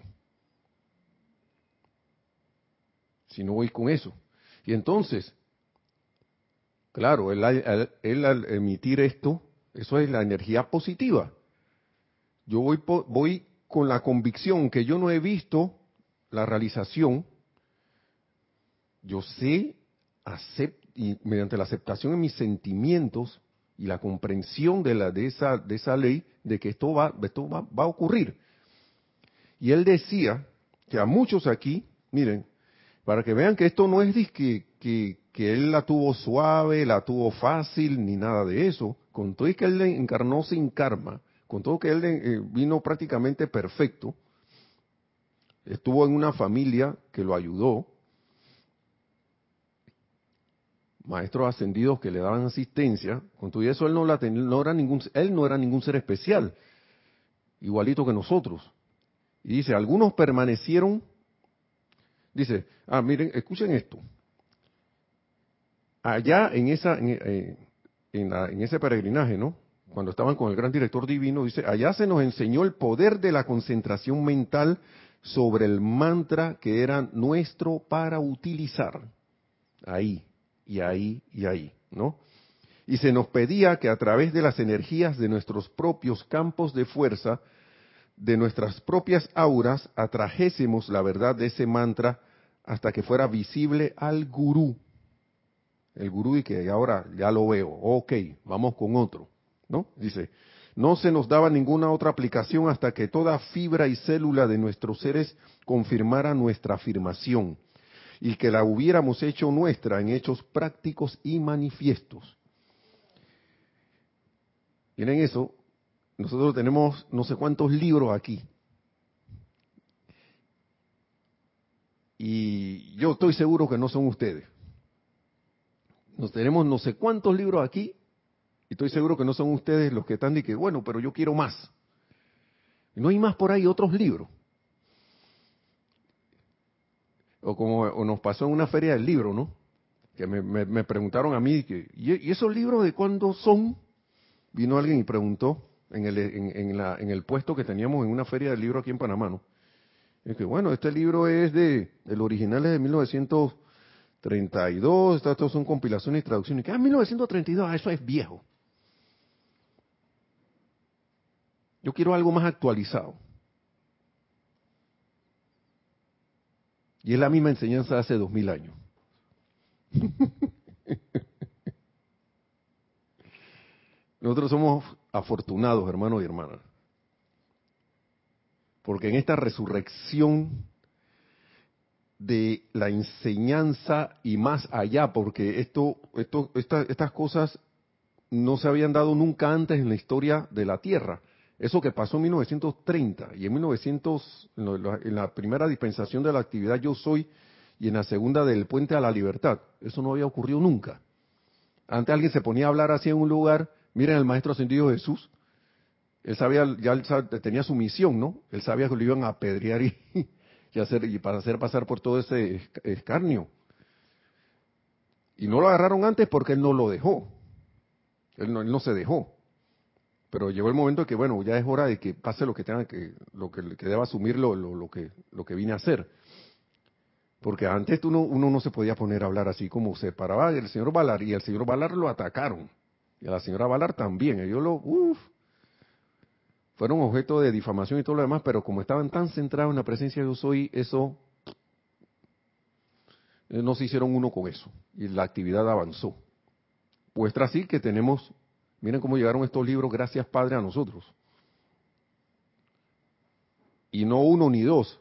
Si no voy con eso. Y entonces, claro, él, al emitir esto, Eso es la energía positiva. Yo voy, voy con la convicción que yo no he visto la realización, yo sé, y mediante la aceptación de mis sentimientos y la comprensión de, la, de, esa, de esa ley, de que esto, va, esto va, a ocurrir. Y él decía que a muchos aquí, miren, para que vean que esto no es que, que, él la tuvo suave, la tuvo fácil, ni nada de eso, con todo y que él encarnó sin karma, con todo que él eh, vino prácticamente perfecto, estuvo en una familia que lo ayudó, maestros ascendidos que le daban asistencia, con todo eso él no, la no era ningún, él no era ningún ser especial, igualito que nosotros. Y dice, algunos permanecieron, dice, ah, miren, escuchen esto. Allá en esa, en, eh, en ese peregrinaje, ¿no? Cuando estaban con el gran director divino, dice, allá se nos enseñó el poder de la concentración mental sobre el mantra que era nuestro para utilizar. Ahí, y ahí, y ahí, ¿no? Y se nos pedía que a través de las energías de nuestros propios campos de fuerza, de nuestras propias auras, atrajésemos la verdad de ese mantra hasta que fuera visible al gurú. El gurú y que ahora ya lo veo, ok, vamos con otro, ¿no? Dice, no se nos daba ninguna otra aplicación hasta que toda fibra y célula de nuestros seres confirmara nuestra afirmación y que la hubiéramos hecho nuestra en hechos prácticos y manifiestos. Miren eso, nosotros tenemos no sé cuántos libros aquí. Y yo estoy seguro que no son ustedes. Nos tenemos no sé cuántos libros aquí y estoy seguro que no son ustedes los que están de que, bueno, pero yo quiero más. No hay más por ahí otros libros. O como nos pasó en una feria del libro, ¿no? Que me, preguntaron a mí, que, ¿y, esos libros de cuándo son? Vino alguien y preguntó en el, en, la, en el puesto que teníamos en una feria del libro aquí en Panamá, ¿no? Es que, bueno, este libro es de, el original es de 1932, estos son compilaciones y traducciones. Que, ah, 1932, ah, eso es viejo. Yo quiero algo más actualizado. Y es la misma enseñanza de hace dos mil años. [LAUGHS] Nosotros somos afortunados, hermanos y hermanas. Porque en esta resurrección de la enseñanza y más allá, porque esto, esto, estas cosas no se habían dado nunca antes en la historia de la Tierra. Eso que pasó en 1930 y en 1900, en la primera dispensación de la actividad Yo Soy y en la segunda del Puente a la Libertad, eso no había ocurrido nunca. Antes alguien se ponía a hablar así en un lugar, miren el Maestro Ascendido Jesús, él sabía, ya tenía su misión, ¿no? Él sabía que lo iban a apedrear [LAUGHS] y, y, hacer, y para hacer pasar por todo ese escarnio. Y no lo agarraron antes porque él no lo dejó. Él no, él no se dejó. Pero llegó el momento que, bueno, ya es hora de que pase lo que tenga que, lo que, que deba asumir lo, lo, que, lo que vine a hacer. Porque antes uno, uno no se podía poner a hablar así como se paraba el señor Valar y el señor Valar lo atacaron. Y a la señora Valar también. Ellos lo, uff, fueron objeto de difamación y todo lo demás, pero como estaban tan centrados en la presencia de Yo Soy, eso, eh, no se hicieron uno con eso. Y la actividad avanzó. Muestra así que tenemos Miren cómo llegaron estos libros, gracias Padre, a nosotros. Y no uno ni dos.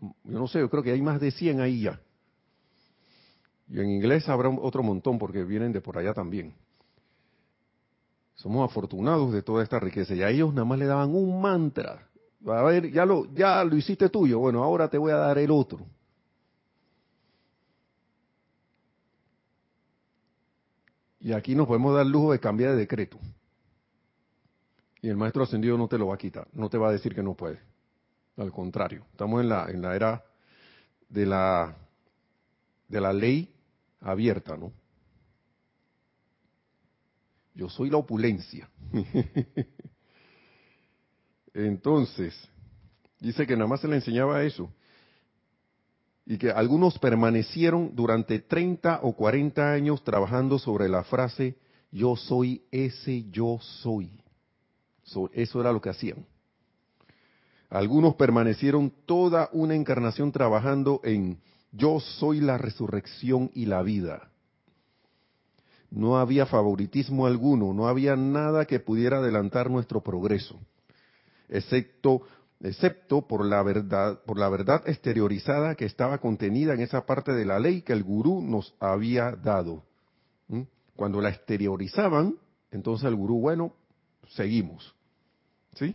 Yo no sé, yo creo que hay más de 100 ahí ya. Y en inglés habrá otro montón porque vienen de por allá también. Somos afortunados de toda esta riqueza. Y a ellos nada más le daban un mantra. A ver, ya lo, ya lo hiciste tuyo. Bueno, ahora te voy a dar el otro. Y aquí nos podemos dar lujo de cambiar de decreto. Y el maestro ascendido no te lo va a quitar, no te va a decir que no puede. Al contrario, estamos en la, en la era de la, de la ley abierta, ¿no? Yo soy la opulencia. [LAUGHS] Entonces, dice que nada más se le enseñaba eso y que algunos permanecieron durante 30 o 40 años trabajando sobre la frase yo soy ese yo soy. eso era lo que hacían. Algunos permanecieron toda una encarnación trabajando en yo soy la resurrección y la vida. No había favoritismo alguno, no había nada que pudiera adelantar nuestro progreso, excepto excepto por la verdad, por la verdad exteriorizada que estaba contenida en esa parte de la ley que el gurú nos había dado. Cuando la exteriorizaban, entonces el gurú, bueno, seguimos. ¿Sí?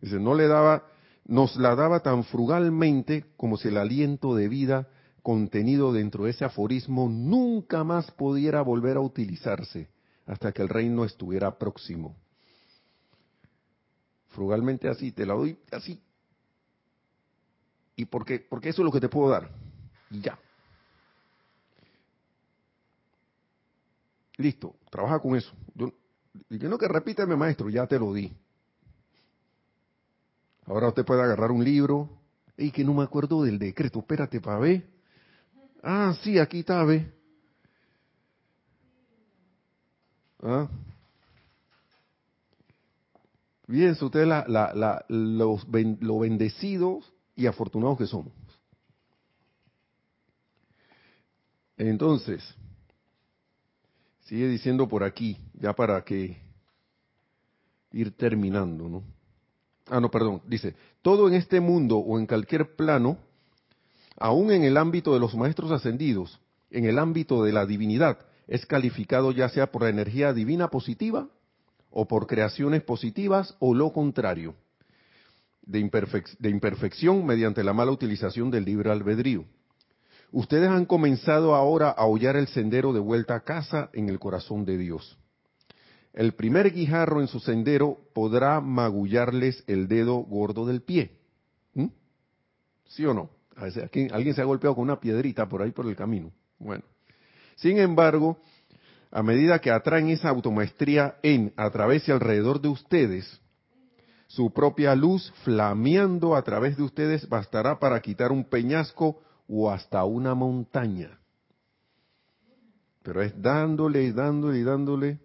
Dice, no le daba, nos la daba tan frugalmente como si el aliento de vida contenido dentro de ese aforismo nunca más pudiera volver a utilizarse hasta que el reino estuviera próximo frugalmente así, te la doy así. ¿Y por qué? Porque eso es lo que te puedo dar. Y ya. Listo, trabaja con eso. Yo, y que no que repíteme, maestro, ya te lo di. Ahora usted puede agarrar un libro. Y que no me acuerdo del decreto, espérate para ver. Ah, sí, aquí está, ve. ¿Ah? Fíjense ustedes la, la, los lo bendecidos y afortunados que somos. Entonces, sigue diciendo por aquí, ya para que ir terminando, ¿no? Ah, no, perdón, dice, todo en este mundo o en cualquier plano, aún en el ámbito de los maestros ascendidos, en el ámbito de la divinidad, es calificado ya sea por la energía divina positiva o por creaciones positivas o lo contrario, de, imperfección mediante la mala utilización del libre albedrío. Ustedes han comenzado ahora a hollar el sendero de vuelta a casa en el corazón de Dios. El primer guijarro en su sendero podrá magullarles el dedo gordo del pie. ¿Mm? ¿Sí o no? Alguien se ha golpeado con una piedrita por ahí por el camino. Bueno. Sin embargo, a medida que atraen esa automaestría en, a través y alrededor de ustedes, su propia luz flameando a través de ustedes bastará para quitar un peñasco o hasta una montaña. Pero es dándole y dándole y dándole,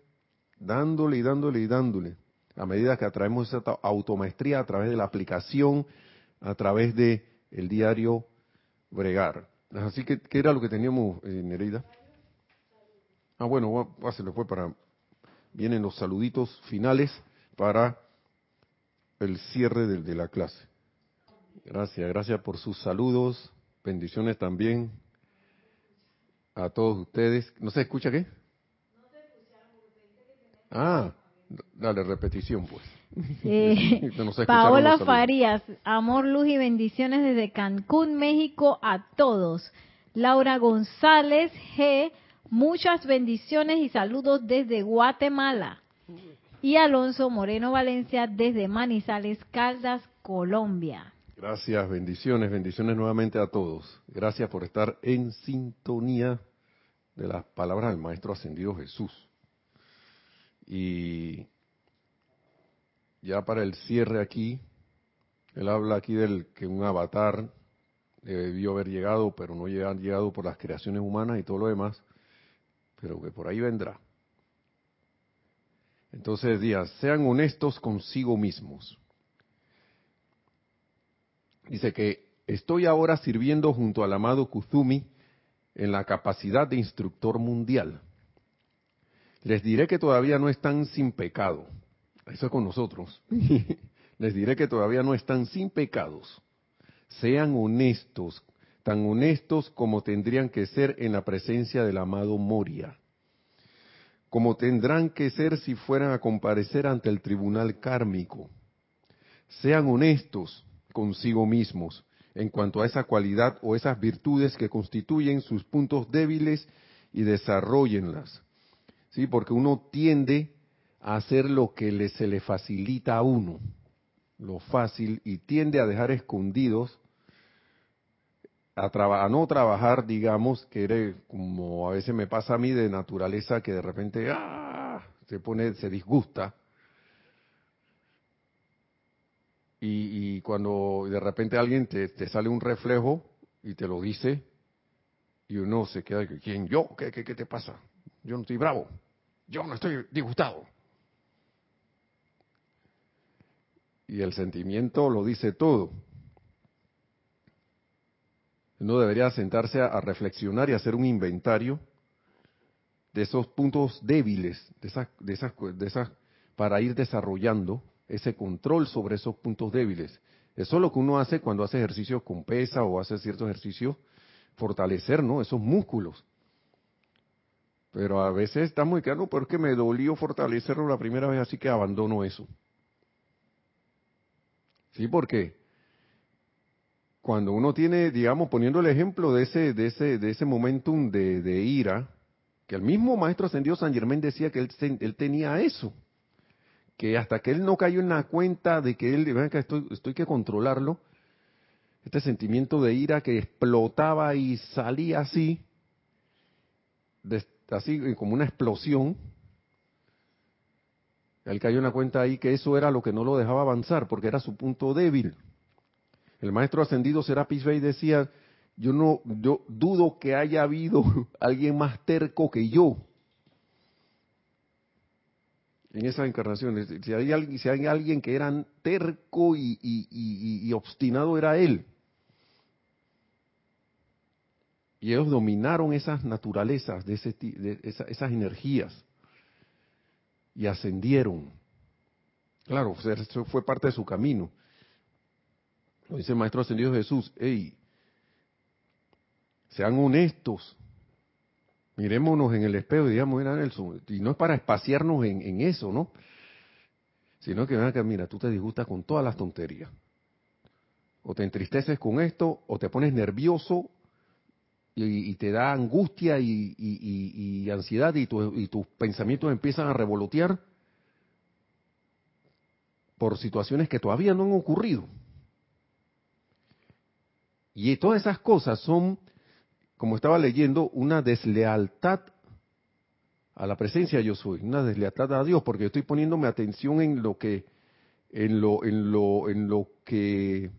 dándole y dándole y dándole. A medida que atraemos esa automaestría a través de la aplicación, a través de el diario bregar. Así que, ¿qué era lo que teníamos, en eh, Nereida? Ah, bueno, se le fue para. Vienen los saluditos finales para el cierre de, de la clase. Gracias, gracias por sus saludos. Bendiciones también a todos ustedes. ¿No se escucha qué? Ah, dale repetición pues. [LAUGHS] Eh, Paola Farías, amor, luz y bendiciones desde Cancún, México a todos. Laura González G, Muchas bendiciones y saludos desde Guatemala. Y Alonso Moreno Valencia desde Manizales, Caldas, Colombia. Gracias, bendiciones, bendiciones nuevamente a todos. Gracias por estar en sintonía de las palabras del Maestro Ascendido Jesús. Y ya para el cierre aquí, él habla aquí del que un avatar debió haber llegado, pero no ha llegado por las creaciones humanas y todo lo demás pero que por ahí vendrá. Entonces días, sean honestos consigo mismos. Dice que estoy ahora sirviendo junto al amado Kuzumi en la capacidad de instructor mundial. Les diré que todavía no están sin pecado. Eso es con nosotros. [LAUGHS] Les diré que todavía no están sin pecados. Sean honestos tan honestos como tendrían que ser en la presencia del amado Moria, como tendrán que ser si fueran a comparecer ante el tribunal kármico. Sean honestos consigo mismos en cuanto a esa cualidad o esas virtudes que constituyen sus puntos débiles y desarrollenlas. ¿Sí? Porque uno tiende hacer lo que se le facilita a uno, lo fácil, y tiende a dejar escondidos a, no trabajar, digamos, que eres, como a veces me pasa a mí de naturaleza, que de repente ¡ah! se pone, se disgusta. Y, cuando de repente alguien te, sale un reflejo y te lo dice, y uno se queda, ¿quién yo? ¿Qué, qué, qué te pasa? Yo no estoy bravo. yo no estoy disgustado. Y el sentimiento lo dice todo. Uno debería sentarse a, reflexionar y hacer un inventario de esos puntos débiles, de esas, de esas, de esas, para ir desarrollando ese control sobre esos puntos débiles. Eso es lo que uno hace cuando hace ejercicios con pesa o hace ciertos ejercicios, fortalecer, ¿no? Esos músculos. Pero a veces está muy claro, porque me dolió fortalecerlo la primera vez, así que abandono eso. Sí, porque cuando uno tiene, digamos, poniendo el ejemplo de ese, de ese, de ese momentum de, ira, que el mismo maestro ascendido San Germán decía que él, tenía eso que hasta que él no cayó en la cuenta de que él, que estoy, estoy que controlarlo, este sentimiento de ira que explotaba y salía así, así como una explosión, él cayó en la cuenta ahí que eso era lo que no lo dejaba avanzar, porque era su punto débil. El maestro ascendido Serapis Bey decía, yo no, yo dudo que haya habido [LAUGHS] alguien más terco que yo en esas encarnaciones. Si hay alguien, si hay alguien que era terco y, obstinado, era él. Y ellos dominaron esas naturalezas, de, ese, de esas energías, y ascendieron. Claro, eso fue parte de su camino. Lo dice el Maestro Ascendido Jesús, hey, sean honestos, Mirémonos en el espejo y digamos, mira Nelson, y no es para espaciarnos en, eso, ¿no? Sino que, que, mira, tú te disgustas con todas las tonterías. O te entristeces con esto, o te pones nervioso y, te da angustia y, ansiedad y, y tus pensamientos empiezan a revolotear por situaciones que todavía no han ocurrido. Y todas esas cosas son como estaba leyendo, una deslealtad a la presencia yo soy, una deslealtad a Dios, porque estoy poniéndome atención en lo que, en lo, en lo, en lo que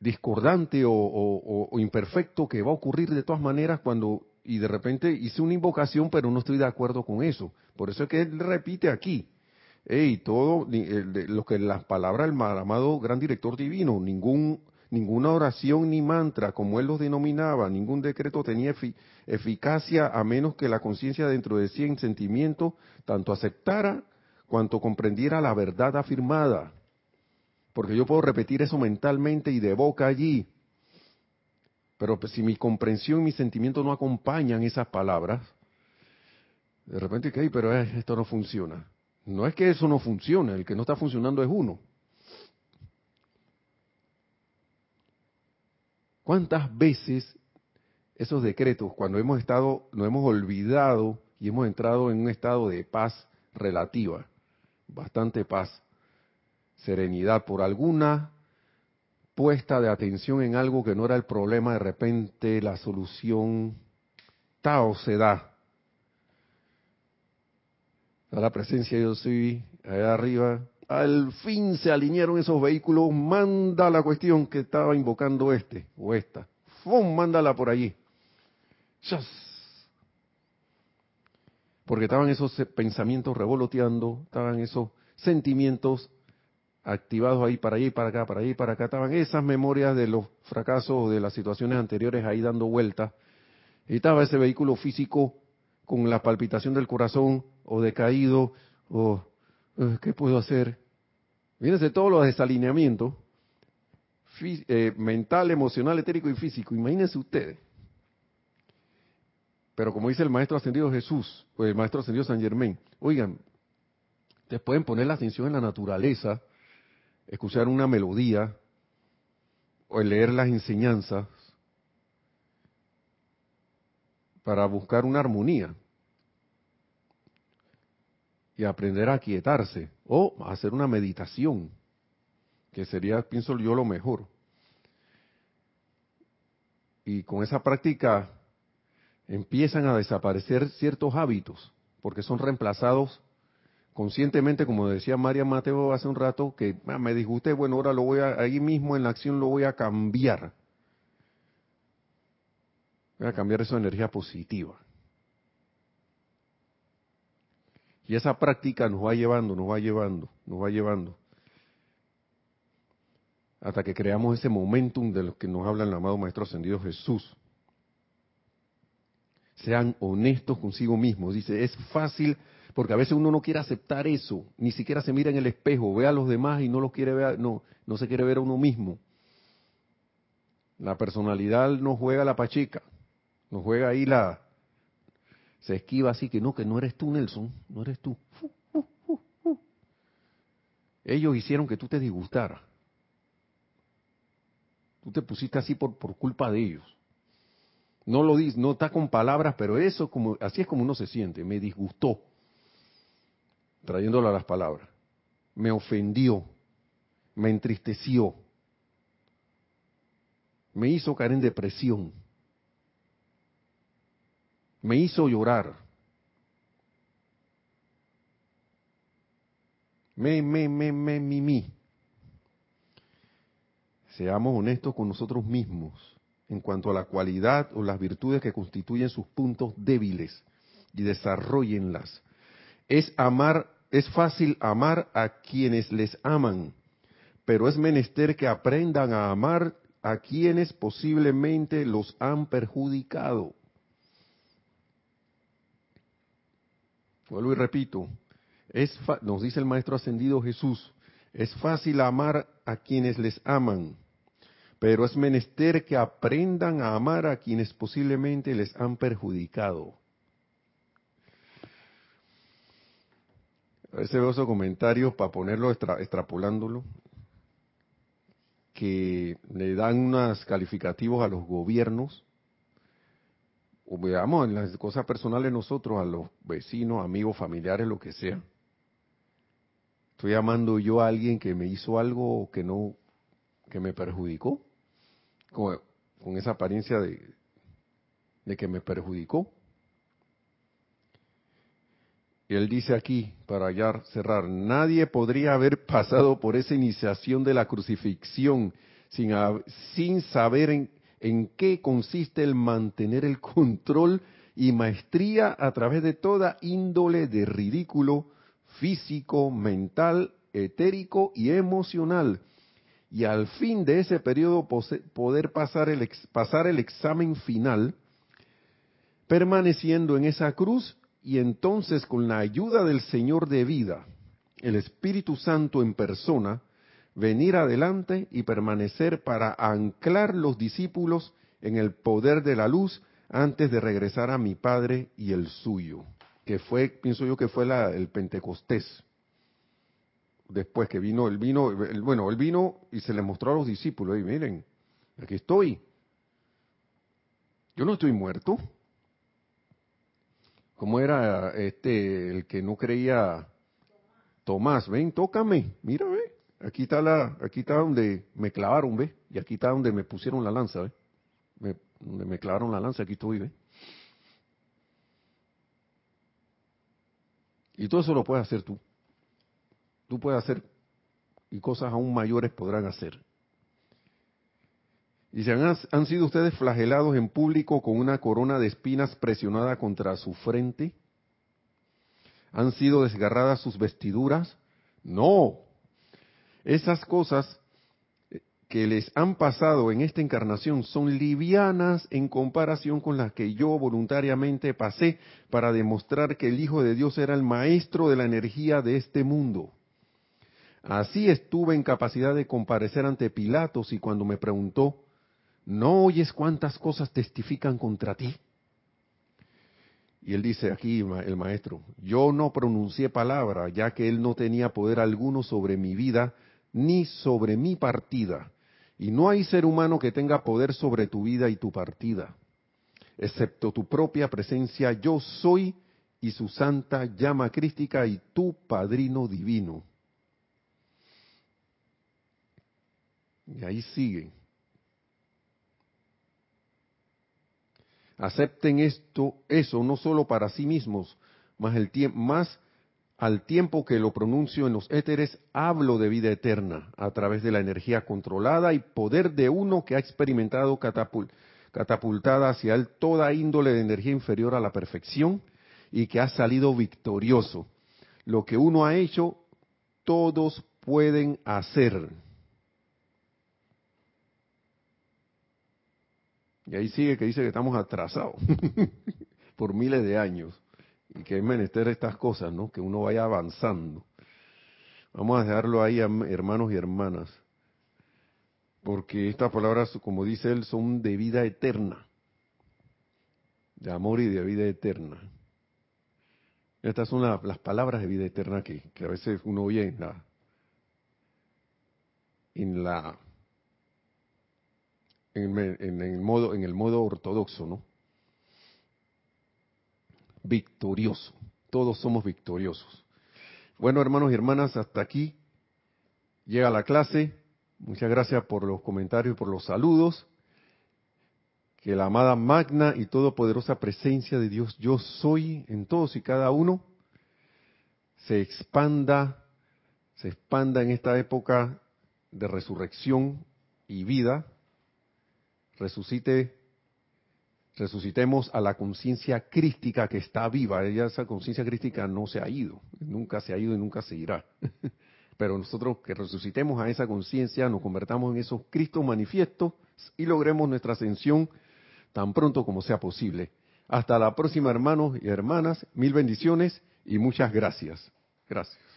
discordante o, imperfecto que va a ocurrir de todas maneras cuando y de repente hice una invocación, pero no estoy de acuerdo con eso. Por eso es que él repite aquí, hey, todo lo que las palabras del amado gran director divino, ningún ninguna oración ni mantra, como él los denominaba, ningún decreto tenía eficacia a menos que la conciencia dentro de sí en sentimiento tanto aceptara cuanto comprendiera la verdad afirmada. Porque yo puedo repetir eso mentalmente y de boca allí. Pero pues, si mi comprensión y mi sentimiento no acompañan esas palabras, de repente, ¿qué? Pero eh, esto no funciona. No es que eso no funcione, el que no está funcionando es uno. ¿Cuántas veces esos decretos, cuando hemos estado, nos hemos olvidado y hemos entrado en un estado de paz relativa, bastante paz, serenidad, por alguna puesta de atención en algo que no era el problema, de repente la solución Tao se da. A la presencia yo soy allá arriba, al fin se alinearon esos vehículos, manda la cuestión que estaba invocando este o esta. ¡Fum! Mándala por allí. Porque estaban esos pensamientos revoloteando, estaban esos sentimientos activados ahí para allá y para acá, para allá y para acá, estaban esas memorias de los fracasos de las situaciones anteriores ahí dando vueltas. Y estaba ese vehículo físico con la palpitación del corazón o decaído o eh, ¿qué puedo hacer? Fíjense todos los desalineamientos eh, mental, emocional, etérico y físico. Imagínense ustedes. Pero como dice el maestro ascendido Jesús, o el maestro ascendido San Germán, oigan, ustedes pueden poner la atención en la naturaleza, escuchar una melodía, o leer las enseñanzas, para buscar una armonía y aprender a quietarse o hacer una meditación, que sería, pienso yo, lo mejor. Y con esa práctica empiezan a desaparecer ciertos hábitos, porque son reemplazados conscientemente, como decía María Mateo hace un rato, que ah, me disgusté, bueno, ahora lo voy a, ahí mismo en la acción lo voy a cambiar. Voy a cambiar esa energía positiva. Y esa práctica nos va llevando, nos va llevando, nos va llevando. Hasta que creamos ese momentum de lo que nos habla el amado Maestro Ascendido Jesús. Sean honestos consigo mismos. Dice, es fácil, porque a veces uno no quiere aceptar eso, ni siquiera se mira en el espejo, ve a los demás y no los quiere ver, no, no se quiere ver a uno mismo. La personalidad no juega la pacheca, nos juega ahí la, se esquiva así que no, que no eres tú, Nelson, no eres tú. Ellos hicieron que tú te disgustaras. Tú te pusiste así por, por culpa de ellos. No lo dice, no está con palabras, pero eso como así es como uno se siente. Me disgustó, trayéndolo a las palabras. Me ofendió, me entristeció, me hizo caer en depresión me hizo llorar. Me, me, me, me, mi, mi. Seamos honestos con nosotros mismos en cuanto a la cualidad o las virtudes que constituyen sus puntos débiles y desarrollenlas. Es amar, es fácil amar a quienes les aman, pero es menester que aprendan a amar a quienes posiblemente los han perjudicado. Vuelvo y repito, es nos dice el Maestro Ascendido Jesús, es fácil amar a quienes les aman, pero es menester que aprendan a amar a quienes posiblemente les han perjudicado. A veces veo esos comentarios para ponerlo extrapolándolo, que le dan unos calificativos a los gobiernos o veamos en las cosas personales nosotros, a los vecinos, amigos, familiares, lo que sea. Estoy amando yo a alguien que me hizo algo que no, que me perjudicó, con, esa apariencia de, de que me perjudicó. Él dice aquí, para ya cerrar, nadie podría haber pasado por esa iniciación de la crucifixión sin, sin saber en, en qué consiste el mantener el control y maestría a través de toda índole de ridículo físico, mental, etérico y emocional. Y al fin de ese periodo poder pasar el, pasar el examen final, permaneciendo en esa cruz y entonces con la ayuda del Señor de vida, el Espíritu Santo en persona, venir adelante y permanecer para anclar los discípulos en el poder de la luz antes de regresar a mi Padre y el suyo, que fue, pienso yo que fue el Pentecostés. Después que vino, el vino, bueno, él vino y se le mostró a los discípulos, y miren, aquí estoy. Yo no estoy muerto. ¿Cómo era este el que no creía Tomás? Ven, tócame, mira, Aquí está la, aquí está donde me clavaron, ¿ve? Y aquí está donde me pusieron la lanza, ¿ve? Me, donde me clavaron la lanza, aquí estoy, ¿ve? Y todo eso lo puedes hacer tú. Tú puedes hacer y cosas aún mayores podrán hacer. Y han, han sido ustedes flagelados en público con una corona de espinas presionada contra su frente. ¿Han sido desgarradas sus vestiduras? No, esas cosas que les han pasado en esta encarnación son livianas en comparación con las que yo voluntariamente pasé para demostrar que el Hijo de Dios era el maestro de la energía de este mundo. Así estuve en capacidad de comparecer ante Pilatos y cuando me preguntó, ¿no oyes cuántas cosas testifican contra ti? Y él dice aquí, el maestro, yo no pronuncié palabra, ya que él no tenía poder alguno sobre mi vida, ni sobre mi partida. Y no hay ser humano que tenga poder sobre tu vida y tu partida, excepto tu propia presencia, yo soy y su santa llama crística y tu padrino divino. Y ahí siguen. Acepten esto, eso no solo para sí mismos, más el más al tiempo que lo pronuncio en los éteres, hablo de vida eterna a través de la energía controlada y poder de uno que ha experimentado catapultada hacia él toda índole de energía inferior a la perfección y que ha salido victorioso. lo que uno ha hecho, todos pueden hacer. Y ahí sigue que dice que estamos atrasados [LAUGHS] por miles de años y que es menester estas cosas, ¿no? Que uno vaya avanzando. Vamos a dejarlo ahí, hermanos y hermanas, porque estas palabras, como dice él, son de vida eterna, de amor y de vida eterna. Estas son las palabras de vida eterna que, a veces uno oye en la en, el modo en el modo ortodoxo, ¿no? Victorioso. Todos somos victoriosos. Bueno, hermanos y hermanas, hasta aquí llega la clase. Muchas gracias por los comentarios y por los saludos. Que la amada magna y todopoderosa presencia de Dios, yo soy en todos y cada uno, se expanda, se expanda en esta época de resurrección y vida, resucite, resucitemos a la conciencia crística que está viva. Ella, esa conciencia crística no se ha ido, nunca se ha ido y nunca se irá. [LAUGHS] Pero nosotros que resucitemos a esa conciencia, nos convertamos en esos Cristos manifiestos y logremos nuestra ascensión tan pronto como sea posible. Hasta la próxima, hermanos y hermanas. Mil bendiciones y muchas gracias. Gracias.